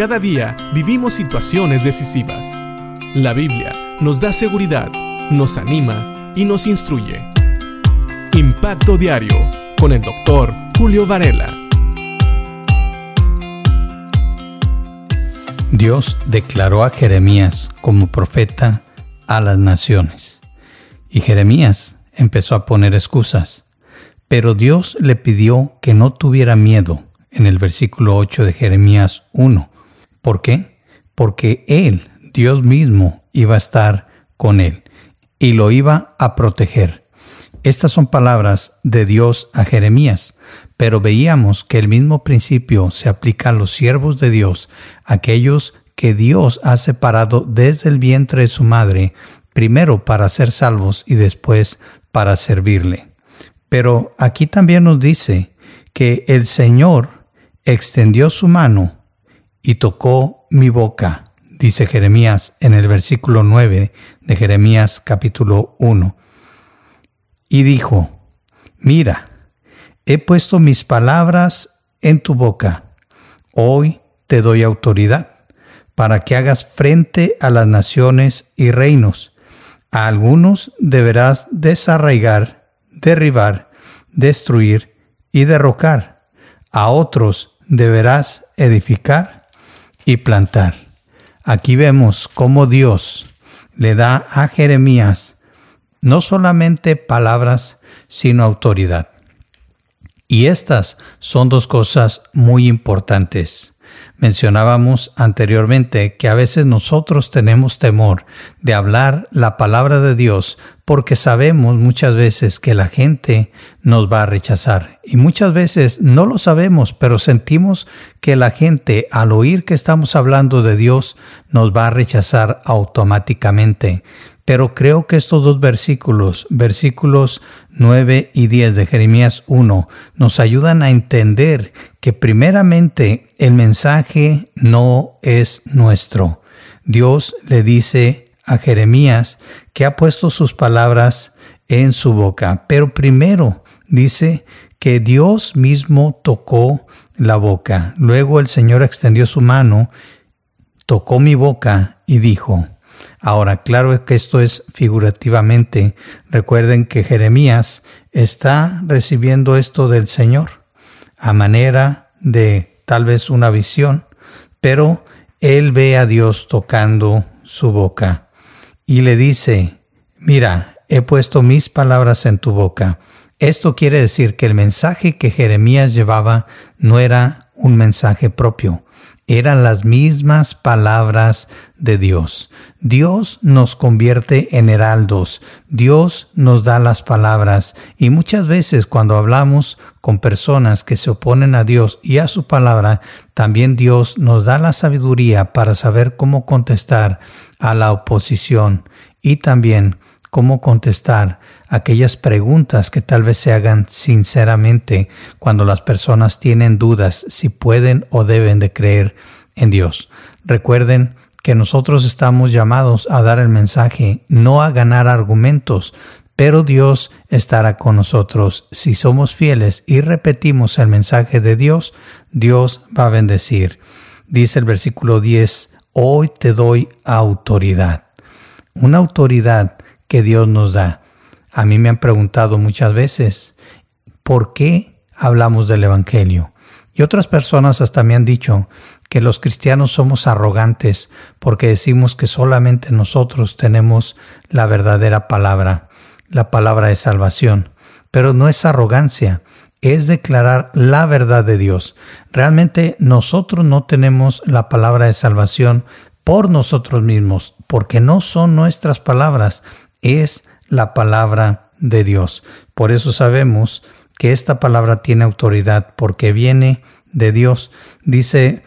Cada día vivimos situaciones decisivas. La Biblia nos da seguridad, nos anima y nos instruye. Impacto Diario con el doctor Julio Varela. Dios declaró a Jeremías como profeta a las naciones. Y Jeremías empezó a poner excusas. Pero Dios le pidió que no tuviera miedo en el versículo 8 de Jeremías 1. ¿Por qué? Porque Él, Dios mismo, iba a estar con Él y lo iba a proteger. Estas son palabras de Dios a Jeremías, pero veíamos que el mismo principio se aplica a los siervos de Dios, aquellos que Dios ha separado desde el vientre de su madre, primero para ser salvos y después para servirle. Pero aquí también nos dice que el Señor extendió su mano y tocó mi boca, dice Jeremías en el versículo 9 de Jeremías capítulo 1 y dijo, Mira, he puesto mis palabras en tu boca. Hoy te doy autoridad para que hagas frente a las naciones y reinos. A algunos deberás desarraigar, derribar, destruir y derrocar. A otros deberás edificar y plantar. Aquí vemos cómo Dios le da a Jeremías no solamente palabras, sino autoridad. Y estas son dos cosas muy importantes. Mencionábamos anteriormente que a veces nosotros tenemos temor de hablar la palabra de Dios porque sabemos muchas veces que la gente nos va a rechazar. Y muchas veces no lo sabemos, pero sentimos que la gente al oír que estamos hablando de Dios nos va a rechazar automáticamente. Pero creo que estos dos versículos, versículos 9 y 10 de Jeremías 1, nos ayudan a entender que primeramente el mensaje no es nuestro. Dios le dice a Jeremías que ha puesto sus palabras en su boca, pero primero dice que Dios mismo tocó la boca. Luego el Señor extendió su mano, tocó mi boca y dijo, Ahora, claro que esto es figurativamente. Recuerden que Jeremías está recibiendo esto del Señor a manera de tal vez una visión, pero él ve a Dios tocando su boca y le dice, mira, he puesto mis palabras en tu boca. Esto quiere decir que el mensaje que Jeremías llevaba no era un mensaje propio, eran las mismas palabras de Dios. Dios nos convierte en heraldos, Dios nos da las palabras y muchas veces cuando hablamos con personas que se oponen a Dios y a su palabra, también Dios nos da la sabiduría para saber cómo contestar a la oposición y también cómo contestar aquellas preguntas que tal vez se hagan sinceramente cuando las personas tienen dudas si pueden o deben de creer en Dios. Recuerden que nosotros estamos llamados a dar el mensaje, no a ganar argumentos, pero Dios estará con nosotros. Si somos fieles y repetimos el mensaje de Dios, Dios va a bendecir. Dice el versículo 10, hoy te doy autoridad. Una autoridad que Dios nos da. A mí me han preguntado muchas veces, ¿por qué hablamos del Evangelio? Y otras personas hasta me han dicho que los cristianos somos arrogantes porque decimos que solamente nosotros tenemos la verdadera palabra, la palabra de salvación. Pero no es arrogancia, es declarar la verdad de Dios. Realmente nosotros no tenemos la palabra de salvación por nosotros mismos, porque no son nuestras palabras, es la palabra de Dios. Por eso sabemos que esta palabra tiene autoridad porque viene de Dios. Dice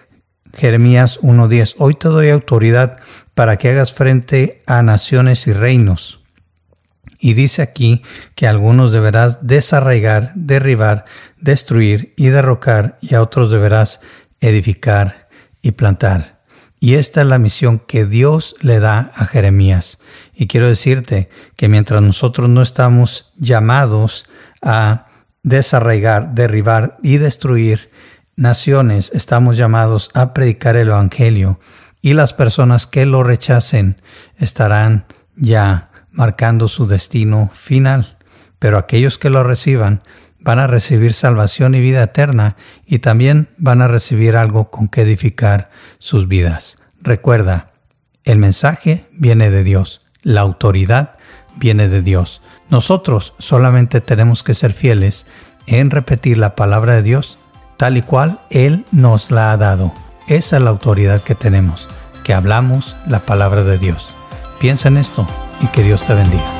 Jeremías 1.10, hoy te doy autoridad para que hagas frente a naciones y reinos. Y dice aquí que algunos deberás desarraigar, derribar, destruir y derrocar, y a otros deberás edificar y plantar. Y esta es la misión que Dios le da a Jeremías. Y quiero decirte que mientras nosotros no estamos llamados a desarraigar, derribar y destruir, naciones estamos llamados a predicar el Evangelio y las personas que lo rechacen estarán ya marcando su destino final. Pero aquellos que lo reciban van a recibir salvación y vida eterna y también van a recibir algo con que edificar sus vidas. Recuerda, el mensaje viene de Dios, la autoridad viene de Dios. Nosotros solamente tenemos que ser fieles en repetir la palabra de Dios tal y cual Él nos la ha dado. Esa es la autoridad que tenemos, que hablamos la palabra de Dios. Piensa en esto y que Dios te bendiga.